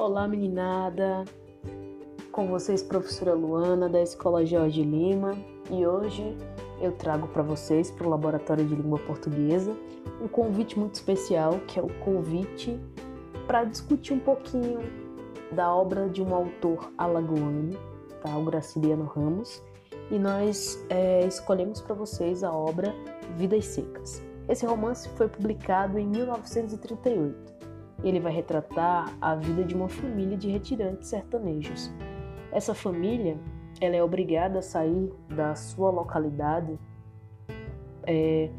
Olá, meninada! Com vocês, professora Luana, da Escola Jorge Lima, e hoje eu trago para vocês, para o Laboratório de Língua Portuguesa, um convite muito especial, que é o convite para discutir um pouquinho da obra de um autor alagoano, tá? o Graciliano Ramos, e nós é, escolhemos para vocês a obra Vidas Secas. Esse romance foi publicado em 1938. Ele vai retratar a vida de uma família de retirantes sertanejos. Essa família ela é obrigada a sair da sua localidade é,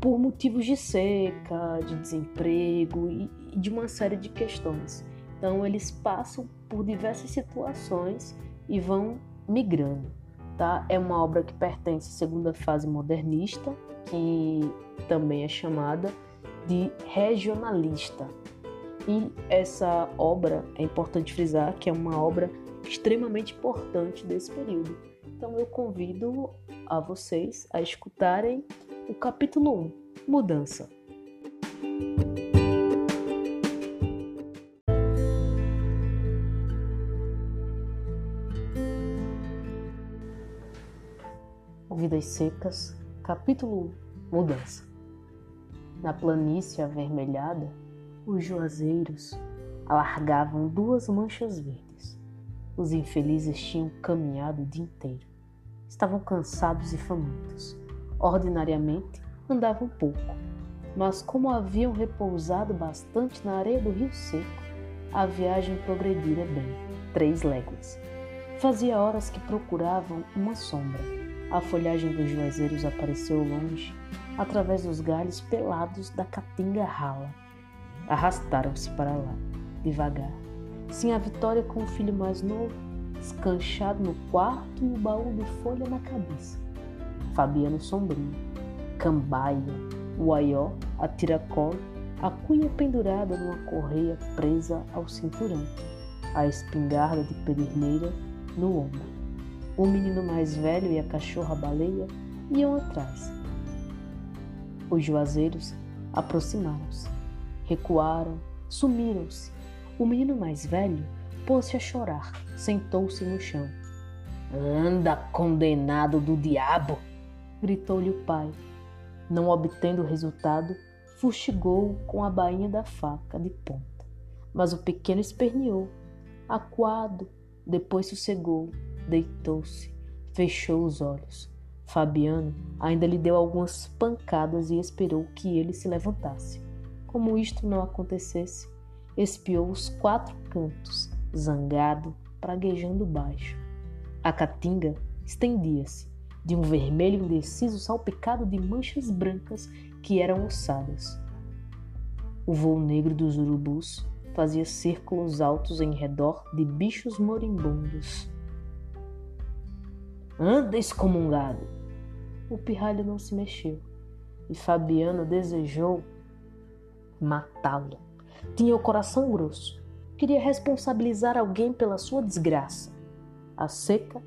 por motivos de seca, de desemprego e, e de uma série de questões. Então eles passam por diversas situações e vão migrando. Tá? É uma obra que pertence à segunda fase modernista, que também é chamada de regionalista. E essa obra, é importante frisar que é uma obra extremamente importante desse período. Então eu convido a vocês a escutarem o capítulo 1, Mudança. Vidas Secas, capítulo 1 Mudança. Na planície avermelhada, os juazeiros alargavam duas manchas verdes. Os infelizes tinham caminhado o dia inteiro. Estavam cansados e famintos. Ordinariamente andavam pouco, mas como haviam repousado bastante na areia do rio seco, a viagem progredira bem, três léguas. Fazia horas que procuravam uma sombra a folhagem dos juazeiros apareceu longe, através dos galhos pelados da caatinga rala. Arrastaram-se para lá, devagar. Sim, a Vitória com o filho mais novo, escanchado no quarto e o baú de folha na cabeça. Fabiano sombrio, Cambaia, o aió, a tiracolo, a cunha pendurada numa correia presa ao cinturão, a espingarda de pederneira no ombro. O menino mais velho e a cachorra-baleia iam atrás. Os juazeiros aproximaram-se, recuaram, sumiram-se. O menino mais velho pôs-se a chorar, sentou-se no chão. Anda, condenado do diabo! gritou-lhe o pai. Não obtendo resultado, fustigou com a bainha da faca de ponta. Mas o pequeno esperneou, acuado, depois sossegou deitou-se, fechou os olhos. Fabiano ainda lhe deu algumas pancadas e esperou que ele se levantasse. Como isto não acontecesse, espiou os quatro cantos, zangado, praguejando baixo. A caatinga estendia-se, de um vermelho indeciso salpicado de manchas brancas que eram ossadas. O voo negro dos urubus fazia círculos altos em redor de bichos moribundos. Anda excomungado! O pirralho não se mexeu e Fabiano desejou matá-lo. Tinha o coração grosso, queria responsabilizar alguém pela sua desgraça. A seca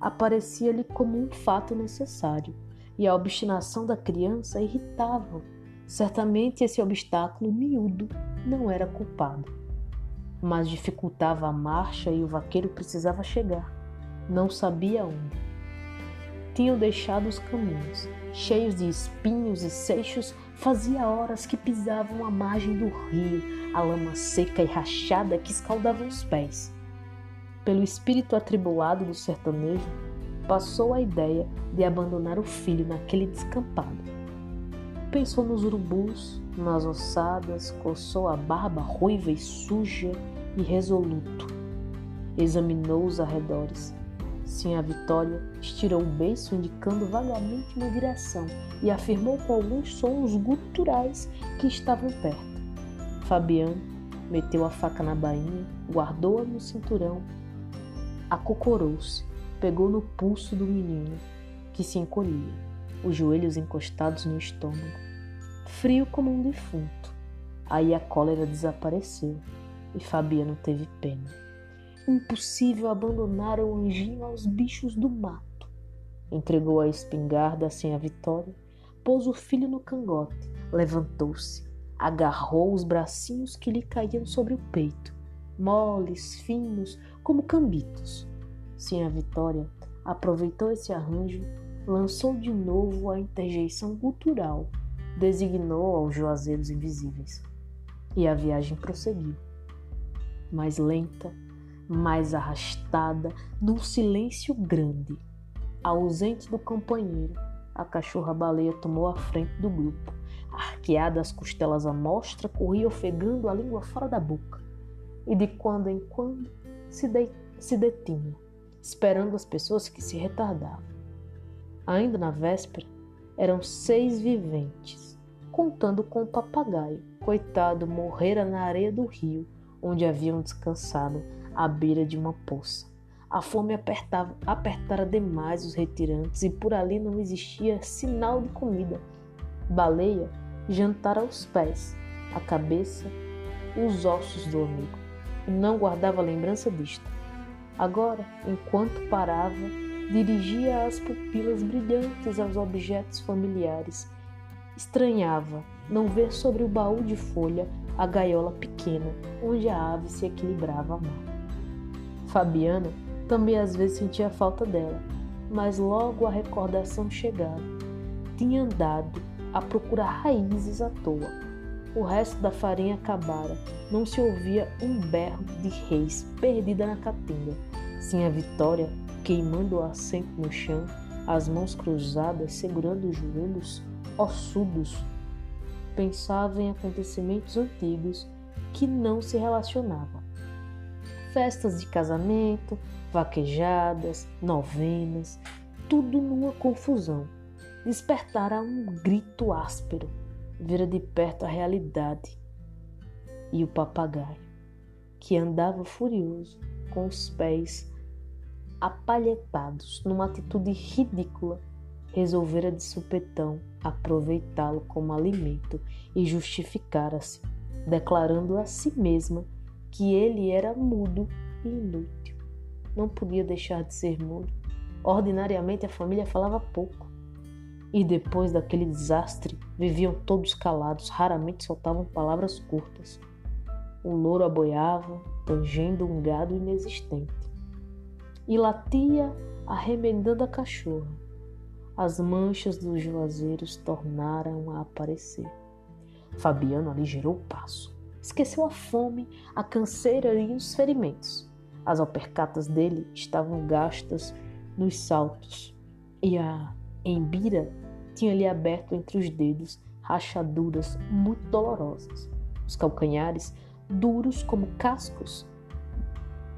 aparecia-lhe como um fato necessário e a obstinação da criança irritava-o. Certamente esse obstáculo miúdo não era culpado, mas dificultava a marcha e o vaqueiro precisava chegar. Não sabia onde tinham deixado os caminhos, cheios de espinhos e seixos, fazia horas que pisavam a margem do rio, a lama seca e rachada que escaldava os pés. Pelo espírito atribulado do sertanejo, passou a ideia de abandonar o filho naquele descampado. Pensou nos urubus, nas ossadas, coçou a barba ruiva e suja e resoluto. Examinou os arredores Sim, a Vitória estirou o beiço indicando vagamente uma direção e afirmou com alguns sons guturais que estavam perto. Fabiano meteu a faca na bainha, guardou-a no cinturão, acocorou-se, pegou no pulso do menino, que se encolhia, os joelhos encostados no estômago, frio como um defunto. Aí a cólera desapareceu e Fabiano teve pena. Impossível abandonar o anjinho aos bichos do mato. Entregou a espingarda sem a vitória, pôs o filho no cangote, levantou-se, agarrou os bracinhos que lhe caíam sobre o peito, moles, finos, como cambitos. Sim, a Vitória aproveitou esse arranjo, lançou de novo a interjeição cultural, designou aos juazeiros invisíveis. E a viagem prosseguiu. Mais lenta, mais arrastada, num silêncio grande. Ausente do companheiro, a cachorra-baleia tomou a frente do grupo. Arqueada as costelas à mostra, corria ofegando a língua fora da boca. E de quando em quando se, de se detinha, esperando as pessoas que se retardavam. Ainda na véspera, eram seis viventes, contando com o papagaio. Coitado, morrera na areia do rio, onde haviam descansado à beira de uma poça. A fome apertava, apertara demais os retirantes e por ali não existia sinal de comida. Baleia jantara aos pés, a cabeça, os ossos do amigo, e não guardava lembrança disto. Agora, enquanto parava, dirigia as pupilas brilhantes aos objetos familiares. Estranhava não ver sobre o baú de folha a gaiola pequena onde a ave se equilibrava a mar. Fabiana também às vezes sentia falta dela, mas logo a recordação chegava. Tinha andado a procurar raízes à toa. O resto da farinha acabara, não se ouvia um berro de reis perdida na caatinga. Sim, a Vitória, queimando o assento no chão, as mãos cruzadas, segurando os joelhos ossudos, pensava em acontecimentos antigos que não se relacionavam. Festas de casamento, vaquejadas, novenas, tudo numa confusão. Despertara um grito áspero, vira de perto a realidade. E o papagaio, que andava furioso, com os pés apalhetados, numa atitude ridícula, resolvera de supetão aproveitá-lo como alimento e justificara-se, declarando a si mesma que ele era mudo e inútil não podia deixar de ser mudo. Ordinariamente a família falava pouco. E depois daquele desastre, viviam todos calados, raramente soltavam palavras curtas. O louro aboiava, tangendo um gado inexistente. E latia, arremendando a cachorra. As manchas dos juazeiros tornaram a aparecer. Fabiano aligerou o passo. Esqueceu a fome, a canseira e os ferimentos. As alpercatas dele estavam gastas nos saltos e a embira tinha-lhe aberto entre os dedos rachaduras muito dolorosas. Os calcanhares, duros como cascos,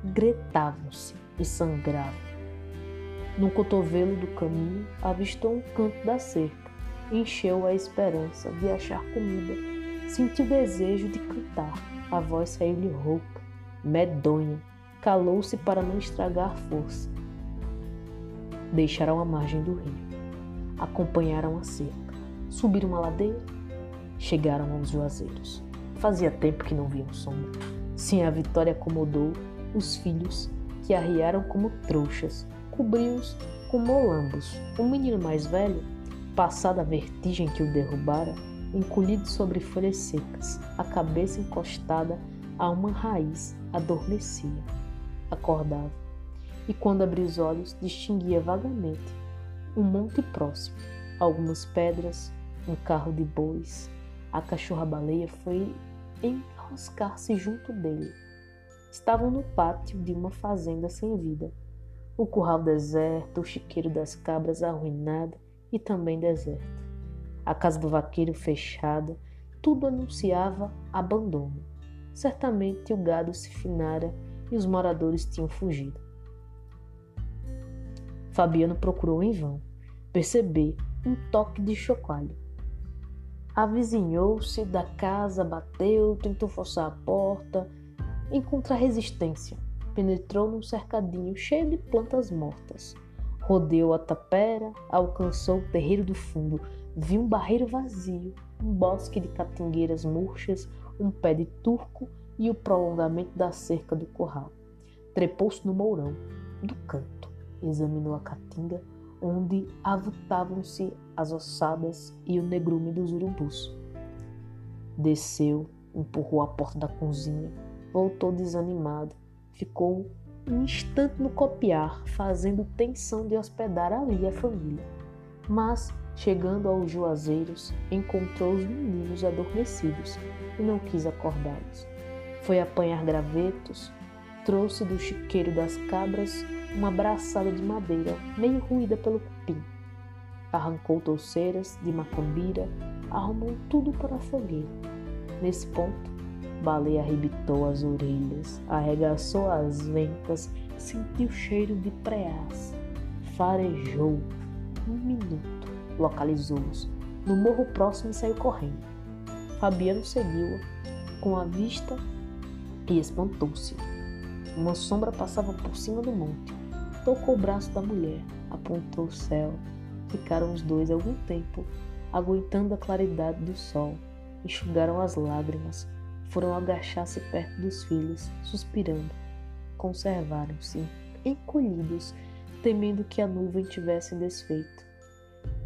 gretavam-se e sangravam. No cotovelo do caminho avistou um canto da cerca, encheu a esperança de achar comida, sentiu desejo de cantar. A voz saiu-lhe rouca, medonha, calou-se para não estragar força. Deixaram a margem do rio. Acompanharam a cerca. Subiram a ladeira. Chegaram aos juazeiros. Fazia tempo que não viam sombra. Sim, a vitória acomodou os filhos que arriaram como trouxas, cobriu-os com molambos. O menino mais velho, passada a vertigem que o derrubara, encolhido sobre folhas secas, a cabeça encostada a uma raiz, adormecia acordava, e quando abria os olhos, distinguia vagamente um monte próximo, algumas pedras, um carro de bois. A cachorra-baleia foi enroscar-se junto dele. Estavam no pátio de uma fazenda sem vida. O curral deserto, o chiqueiro das cabras arruinado e também deserto. A casa do vaqueiro fechada, tudo anunciava abandono. Certamente o gado se finara e os moradores tinham fugido. Fabiano procurou em vão perceber um toque de chocalho. Avizinhou-se da casa, bateu, tentou forçar a porta, encontrar resistência. Penetrou num cercadinho cheio de plantas mortas. Rodeou a tapera, alcançou o terreiro do fundo, viu um barreiro vazio, um bosque de catingueiras murchas, um pé de turco e o prolongamento da cerca do curral. Trepou-se no mourão do canto, examinou a caatinga, onde avultavam-se as ossadas e o negrume dos urubus. Desceu, empurrou a porta da cozinha, voltou desanimado. Ficou um instante no copiar, fazendo tensão de hospedar ali a família. Mas, chegando aos juazeiros, encontrou os meninos adormecidos e não quis acordá-los. Foi apanhar gravetos, trouxe do chiqueiro das cabras uma braçada de madeira, meio ruída pelo cupim. Arrancou touceiras de macambira, arrumou tudo para a fogueira. Nesse ponto, Baleia arrebitou as orelhas, arregaçou as ventas, sentiu cheiro de preás, farejou. Um minuto, localizou-os. No morro próximo e saiu correndo. Fabiano seguiu-a com a vista e espantou-se. Uma sombra passava por cima do monte. Tocou o braço da mulher, apontou o céu. Ficaram os dois algum tempo, aguentando a claridade do sol. Enxugaram as lágrimas, foram agachar-se perto dos filhos, suspirando. Conservaram-se encolhidos, temendo que a nuvem tivesse desfeito.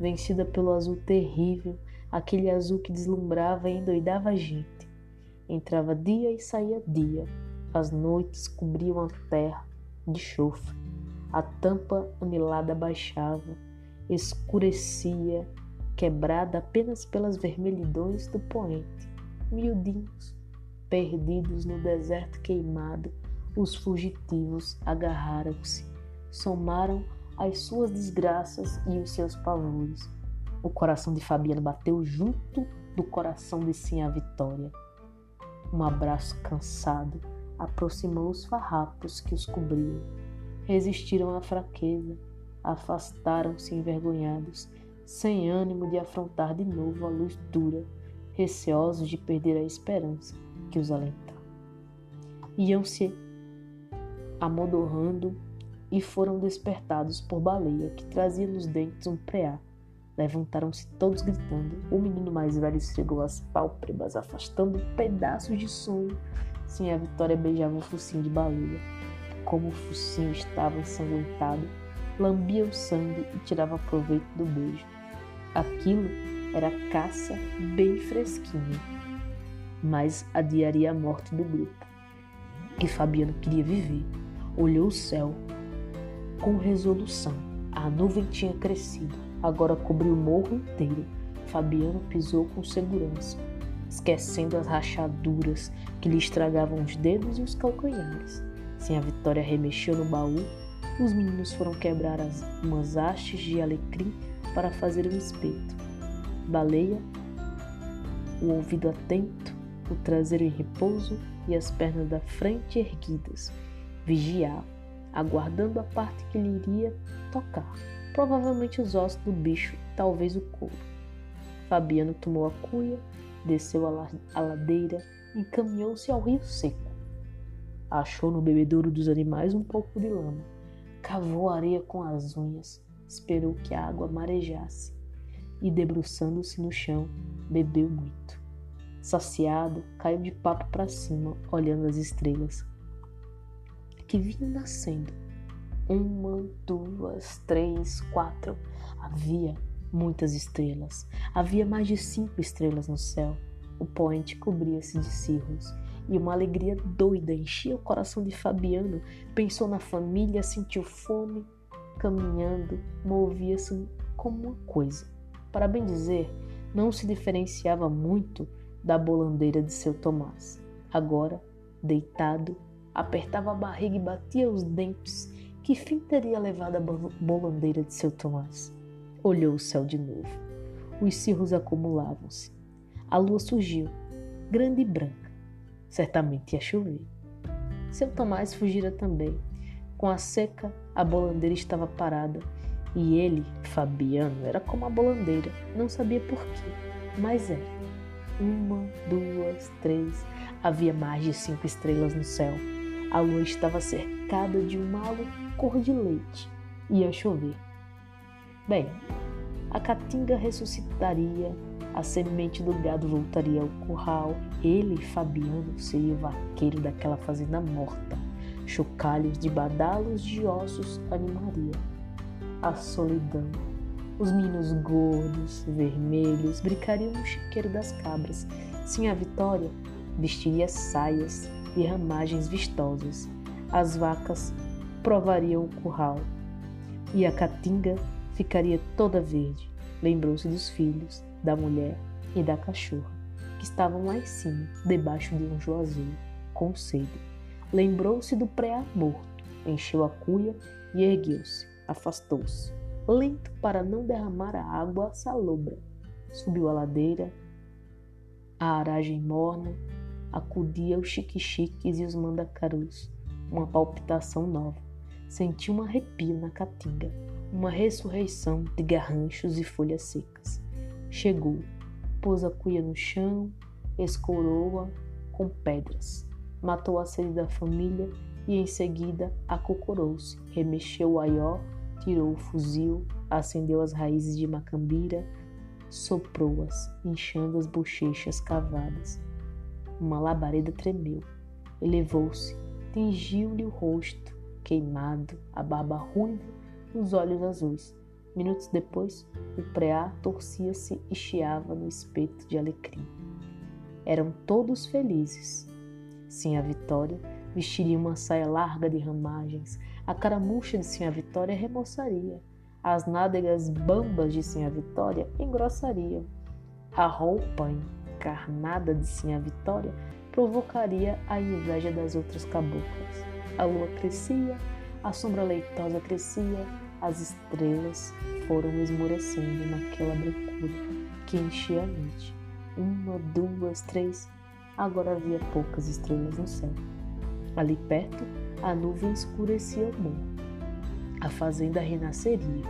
Vencida pelo azul terrível, aquele azul que deslumbrava e endoidava a gente. Entrava dia e saía dia. As noites cobriam a terra de chofre. A tampa anilada baixava, escurecia, quebrada apenas pelas vermelhidões do poente. Miudinhos, perdidos no deserto queimado, os fugitivos agarraram-se, somaram as suas desgraças e os seus pavores. O coração de Fabiano bateu junto do coração de Sim a Vitória. Um abraço cansado aproximou os farrapos que os cobriam. Resistiram à fraqueza, afastaram-se envergonhados, sem ânimo de afrontar de novo a luz dura, receosos de perder a esperança que os alentava. Iam-se amodorrando e foram despertados por Baleia, que trazia nos dentes um preá Levantaram-se todos gritando. O menino mais velho esfregou as pálpebras, afastando pedaços de sonho. Sim, a Vitória beijava o focinho de baleia. Como o focinho estava ensanguentado, lambia o sangue e tirava proveito do beijo. Aquilo era caça bem fresquinha, mas adiaria a morte do grupo. E Fabiano queria viver. Olhou o céu com resolução. A nuvem tinha crescido agora cobriu o morro inteiro. Fabiano pisou com segurança, esquecendo as rachaduras que lhe estragavam os dedos e os calcanhares. Sem a Vitória remexeu no baú, os meninos foram quebrar as, umas hastes de alecrim para fazer um espeto. Baleia, o ouvido atento, o traseiro em repouso e as pernas da frente erguidas, vigiava, aguardando a parte que lhe iria tocar provavelmente os ossos do bicho, talvez o couro. Fabiano tomou a cuia, desceu a ladeira e encaminhou-se ao rio seco. Achou no bebedouro dos animais um pouco de lama, cavou a areia com as unhas, esperou que a água marejasse e, debruçando-se no chão, bebeu muito. Saciado, caiu de papo para cima, olhando as estrelas que vinham nascendo uma, duas, três, quatro. Havia muitas estrelas. Havia mais de cinco estrelas no céu. O poente cobria-se de cirros e uma alegria doida enchia o coração de Fabiano. Pensou na família, sentiu fome, caminhando, movia-se como uma coisa. Para bem dizer, não se diferenciava muito da bolandeira de seu Tomás. Agora, deitado, apertava a barriga e batia os dentes que fim teria levado a bolandeira de seu Tomás? Olhou o céu de novo. Os cirros acumulavam-se. A lua surgiu, grande e branca. Certamente ia chover. Seu Tomás fugira também. Com a seca, a bolandeira estava parada. E ele, Fabiano, era como a bolandeira. Não sabia por quê, mas era. Uma, duas, três. Havia mais de cinco estrelas no céu. A lua estava cercada de um halo cor de leite. Ia chover. Bem, a caatinga ressuscitaria, a semente do gado voltaria ao curral, ele, Fabiano, seria o vaqueiro daquela fazenda morta. Chocalhos de badalos de ossos animaria. A solidão. Os meninos gordos, vermelhos, brincariam no chiqueiro das cabras. Sim, a Vitória vestiria saias e ramagens vistosas. As vacas provariam o curral e a caatinga ficaria toda verde. Lembrou-se dos filhos, da mulher e da cachorra, que estavam lá em cima, debaixo de um juazeiro, com sede. Lembrou-se do preá morto, encheu a cuia e ergueu-se, afastou-se, lento para não derramar a água salobra. Subiu a ladeira, a aragem morna, acudia os chique-chiques e os mandacarus, uma palpitação nova. Sentiu um arrepio na caatinga, uma ressurreição de garranchos e folhas secas. Chegou, pôs a cuia no chão, escorou-a com pedras, matou a sede da família e em seguida acocorou-se, remexeu o aió, tirou o fuzil, acendeu as raízes de macambira, soprou-as, inchando as bochechas cavadas. Uma labareda tremeu, elevou-se, tingiu-lhe o rosto, queimado, a barba ruiva, os olhos azuis. Minutos depois, o preá torcia-se e chiava no espeto de alecrim. Eram todos felizes. Sim, a Vitória vestiria uma saia larga de ramagens, a caramuxa de Sinha Vitória remoçaria, as nádegas bambas de Sinha Vitória engrossariam, a roupa encarnada de Sinha Vitória provocaria a inveja das outras caboclas. A lua crescia, a sombra leitosa crescia, as estrelas foram esmorecendo naquela brancura que enchia a noite. Uma, duas, três. Agora havia poucas estrelas no céu. Ali perto, a nuvem escurecia o morro. A fazenda renasceria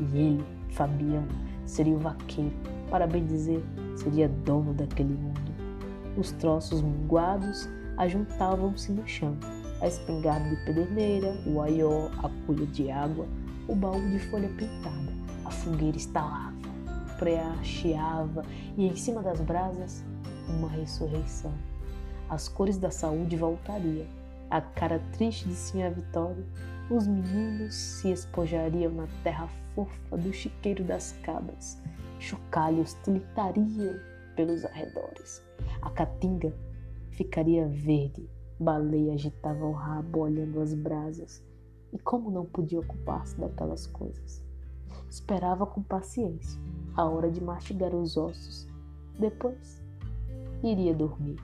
e ele, Fabiano, seria o vaqueiro, para bem dizer, seria dono daquele mundo. Os troços minguados ajuntavam-se no chão a espingarda de pederneira, o aió, a cuia de água, o baú de folha pintada. A fogueira estalava, chiava e em cima das brasas uma ressurreição. As cores da saúde voltariam. A cara triste de Sinha Vitória, os meninos se espojariam na terra fofa do chiqueiro das cabras. Chocalhos tilitariam pelos arredores. A caatinga ficaria verde Baleia agitava o rabo olhando as brasas e, como não podia ocupar-se daquelas coisas, esperava com paciência a hora de mastigar os ossos. Depois, iria dormir.